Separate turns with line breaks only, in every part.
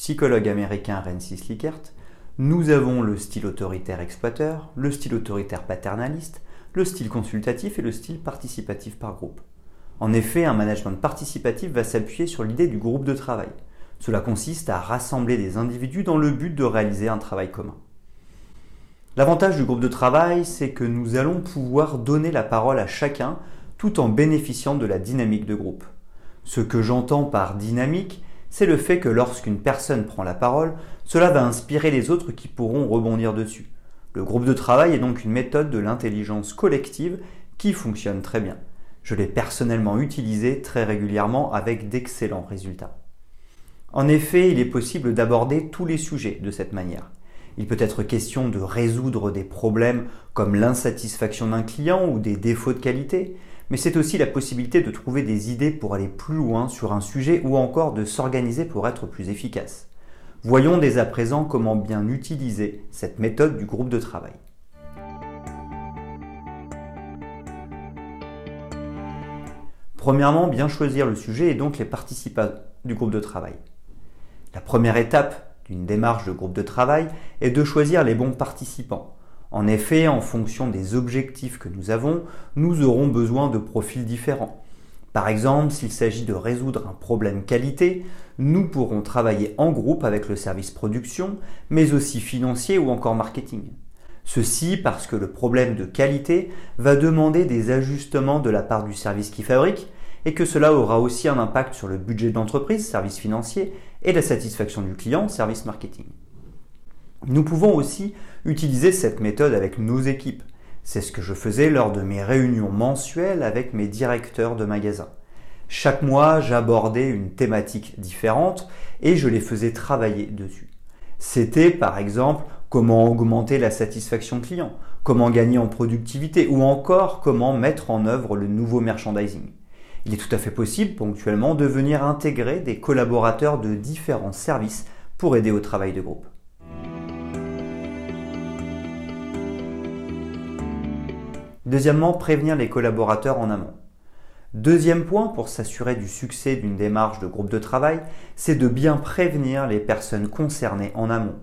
psychologue américain Rensis Likert, nous avons le style autoritaire exploiteur, le style autoritaire paternaliste, le style consultatif et le style participatif par groupe. En effet, un management participatif va s'appuyer sur l'idée du groupe de travail. Cela consiste à rassembler des individus dans le but de réaliser un travail commun. L'avantage du groupe de travail, c'est que nous allons pouvoir donner la parole à chacun tout en bénéficiant de la dynamique de groupe. Ce que j'entends par dynamique, c'est le fait que lorsqu'une personne prend la parole, cela va inspirer les autres qui pourront rebondir dessus. Le groupe de travail est donc une méthode de l'intelligence collective qui fonctionne très bien. Je l'ai personnellement utilisé très régulièrement avec d'excellents résultats. En effet, il est possible d'aborder tous les sujets de cette manière. Il peut être question de résoudre des problèmes comme l'insatisfaction d'un client ou des défauts de qualité, mais c'est aussi la possibilité de trouver des idées pour aller plus loin sur un sujet ou encore de s'organiser pour être plus efficace. Voyons dès à présent comment bien utiliser cette méthode du groupe de travail. Premièrement, bien choisir le sujet et donc les participants du groupe de travail. La première étape d'une démarche de groupe de travail est de choisir les bons participants. En effet, en fonction des objectifs que nous avons, nous aurons besoin de profils différents. Par exemple, s'il s'agit de résoudre un problème qualité, nous pourrons travailler en groupe avec le service production, mais aussi financier ou encore marketing. Ceci parce que le problème de qualité va demander des ajustements de la part du service qui fabrique et que cela aura aussi un impact sur le budget d'entreprise, service financier, et la satisfaction du client, service marketing. Nous pouvons aussi utiliser cette méthode avec nos équipes. C'est ce que je faisais lors de mes réunions mensuelles avec mes directeurs de magasins. Chaque mois, j'abordais une thématique différente et je les faisais travailler dessus. C'était par exemple comment augmenter la satisfaction client, comment gagner en productivité ou encore comment mettre en œuvre le nouveau merchandising. Il est tout à fait possible ponctuellement de venir intégrer des collaborateurs de différents services pour aider au travail de groupe. Deuxièmement, prévenir les collaborateurs en amont. Deuxième point pour s'assurer du succès d'une démarche de groupe de travail, c'est de bien prévenir les personnes concernées en amont.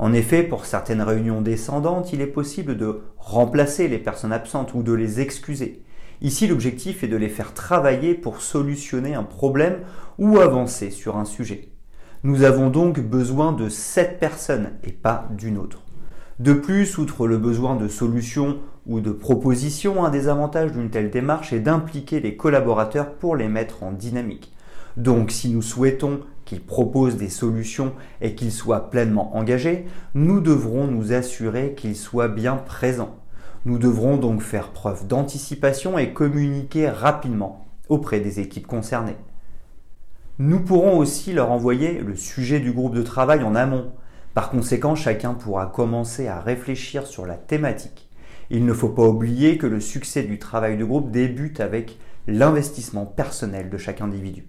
En effet, pour certaines réunions descendantes, il est possible de remplacer les personnes absentes ou de les excuser. Ici, l'objectif est de les faire travailler pour solutionner un problème ou avancer sur un sujet. Nous avons donc besoin de cette personne et pas d'une autre. De plus, outre le besoin de solutions ou de propositions, un des avantages d'une telle démarche est d'impliquer les collaborateurs pour les mettre en dynamique. Donc si nous souhaitons qu'ils proposent des solutions et qu'ils soient pleinement engagés, nous devrons nous assurer qu'ils soient bien présents. Nous devrons donc faire preuve d'anticipation et communiquer rapidement auprès des équipes concernées. Nous pourrons aussi leur envoyer le sujet du groupe de travail en amont, par conséquent, chacun pourra commencer à réfléchir sur la thématique. Il ne faut pas oublier que le succès du travail de groupe débute avec l'investissement personnel de chaque individu.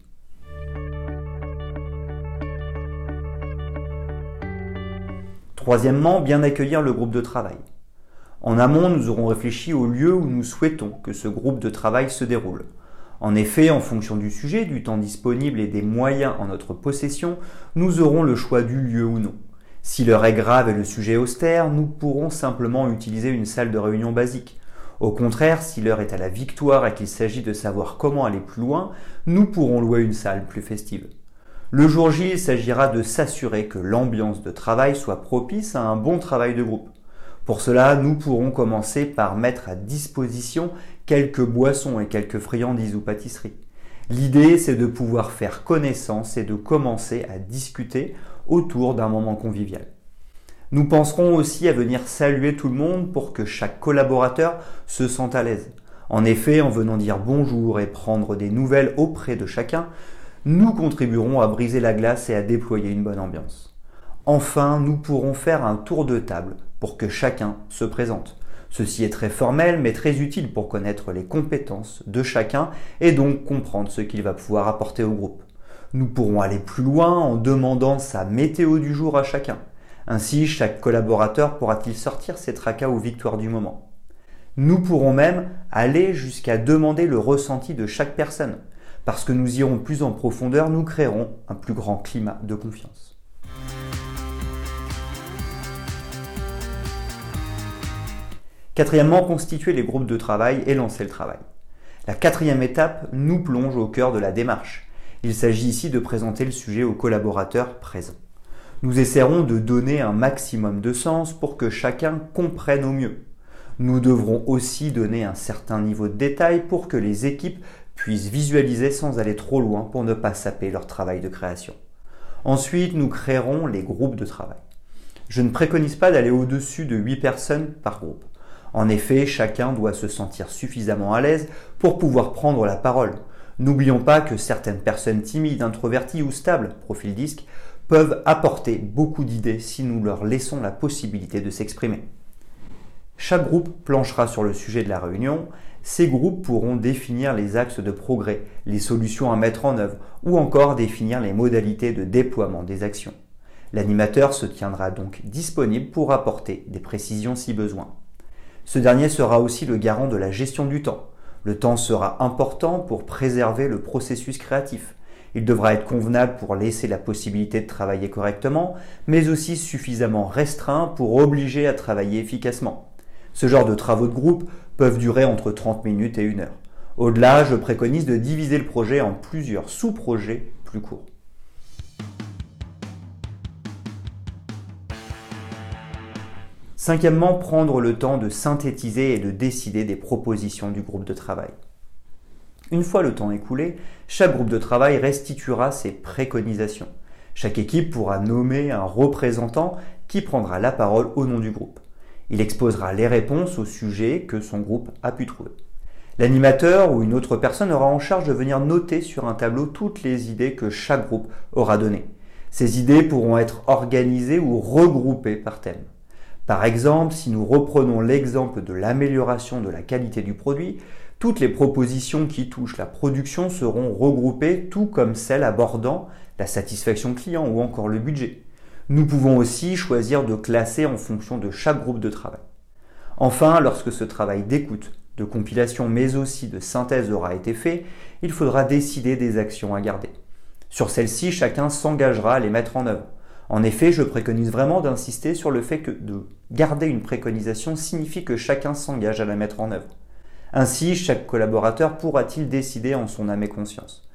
Troisièmement, bien accueillir le groupe de travail. En amont, nous aurons réfléchi au lieu où nous souhaitons que ce groupe de travail se déroule. En effet, en fonction du sujet, du temps disponible et des moyens en notre possession, nous aurons le choix du lieu ou non. Si l'heure est grave et le sujet austère, nous pourrons simplement utiliser une salle de réunion basique. Au contraire, si l'heure est à la victoire et qu'il s'agit de savoir comment aller plus loin, nous pourrons louer une salle plus festive. Le jour J, il s'agira de s'assurer que l'ambiance de travail soit propice à un bon travail de groupe. Pour cela, nous pourrons commencer par mettre à disposition quelques boissons et quelques friandises ou pâtisseries. L'idée, c'est de pouvoir faire connaissance et de commencer à discuter autour d'un moment convivial. Nous penserons aussi à venir saluer tout le monde pour que chaque collaborateur se sente à l'aise. En effet, en venant dire bonjour et prendre des nouvelles auprès de chacun, nous contribuerons à briser la glace et à déployer une bonne ambiance. Enfin, nous pourrons faire un tour de table pour que chacun se présente. Ceci est très formel mais très utile pour connaître les compétences de chacun et donc comprendre ce qu'il va pouvoir apporter au groupe. Nous pourrons aller plus loin en demandant sa météo du jour à chacun. Ainsi, chaque collaborateur pourra-t-il sortir ses tracas ou victoires du moment. Nous pourrons même aller jusqu'à demander le ressenti de chaque personne. Parce que nous irons plus en profondeur, nous créerons un plus grand climat de confiance. Quatrièmement, constituer les groupes de travail et lancer le travail. La quatrième étape nous plonge au cœur de la démarche. Il s'agit ici de présenter le sujet aux collaborateurs présents. Nous essaierons de donner un maximum de sens pour que chacun comprenne au mieux. Nous devrons aussi donner un certain niveau de détail pour que les équipes puissent visualiser sans aller trop loin pour ne pas saper leur travail de création. Ensuite, nous créerons les groupes de travail. Je ne préconise pas d'aller au-dessus de 8 personnes par groupe. En effet, chacun doit se sentir suffisamment à l'aise pour pouvoir prendre la parole. N'oublions pas que certaines personnes timides, introverties ou stables, profil disque, peuvent apporter beaucoup d'idées si nous leur laissons la possibilité de s'exprimer. Chaque groupe planchera sur le sujet de la réunion. Ces groupes pourront définir les axes de progrès, les solutions à mettre en œuvre ou encore définir les modalités de déploiement des actions. L'animateur se tiendra donc disponible pour apporter des précisions si besoin. Ce dernier sera aussi le garant de la gestion du temps. Le temps sera important pour préserver le processus créatif. Il devra être convenable pour laisser la possibilité de travailler correctement, mais aussi suffisamment restreint pour obliger à travailler efficacement. Ce genre de travaux de groupe peuvent durer entre 30 minutes et 1 heure. Au-delà, je préconise de diviser le projet en plusieurs sous-projets plus courts. Cinquièmement, prendre le temps de synthétiser et de décider des propositions du groupe de travail. Une fois le temps écoulé, chaque groupe de travail restituera ses préconisations. Chaque équipe pourra nommer un représentant qui prendra la parole au nom du groupe. Il exposera les réponses au sujet que son groupe a pu trouver. L'animateur ou une autre personne aura en charge de venir noter sur un tableau toutes les idées que chaque groupe aura données. Ces idées pourront être organisées ou regroupées par thème. Par exemple, si nous reprenons l'exemple de l'amélioration de la qualité du produit, toutes les propositions qui touchent la production seront regroupées, tout comme celles abordant la satisfaction client ou encore le budget. Nous pouvons aussi choisir de classer en fonction de chaque groupe de travail. Enfin, lorsque ce travail d'écoute, de compilation mais aussi de synthèse aura été fait, il faudra décider des actions à garder. Sur celles-ci, chacun s'engagera à les mettre en œuvre. En effet, je préconise vraiment d'insister sur le fait que de garder une préconisation signifie que chacun s'engage à la mettre en œuvre. Ainsi, chaque collaborateur pourra-t-il décider en son âme et conscience.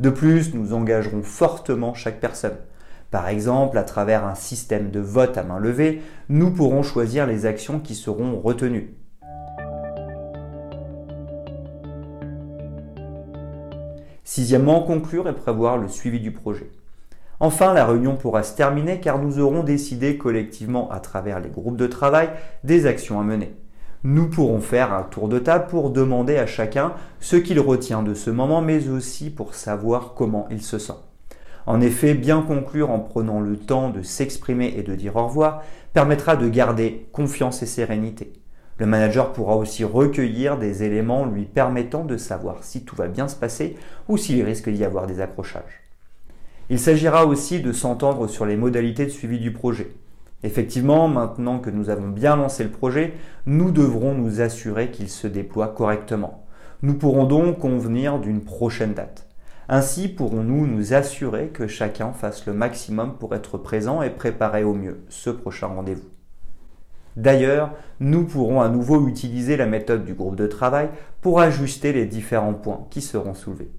De plus, nous engagerons fortement chaque personne. Par exemple, à travers un système de vote à main levée, nous pourrons choisir les actions qui seront retenues. Sixièmement, conclure et prévoir le suivi du projet. Enfin, la réunion pourra se terminer car nous aurons décidé collectivement à travers les groupes de travail des actions à mener. Nous pourrons faire un tour de table pour demander à chacun ce qu'il retient de ce moment, mais aussi pour savoir comment il se sent. En effet, bien conclure en prenant le temps de s'exprimer et de dire au revoir permettra de garder confiance et sérénité. Le manager pourra aussi recueillir des éléments lui permettant de savoir si tout va bien se passer ou s'il risque d'y avoir des accrochages. Il s'agira aussi de s'entendre sur les modalités de suivi du projet. Effectivement, maintenant que nous avons bien lancé le projet, nous devrons nous assurer qu'il se déploie correctement. Nous pourrons donc convenir d'une prochaine date. Ainsi pourrons-nous nous assurer que chacun fasse le maximum pour être présent et préparer au mieux ce prochain rendez-vous. D'ailleurs, nous pourrons à nouveau utiliser la méthode du groupe de travail pour ajuster les différents points qui seront soulevés.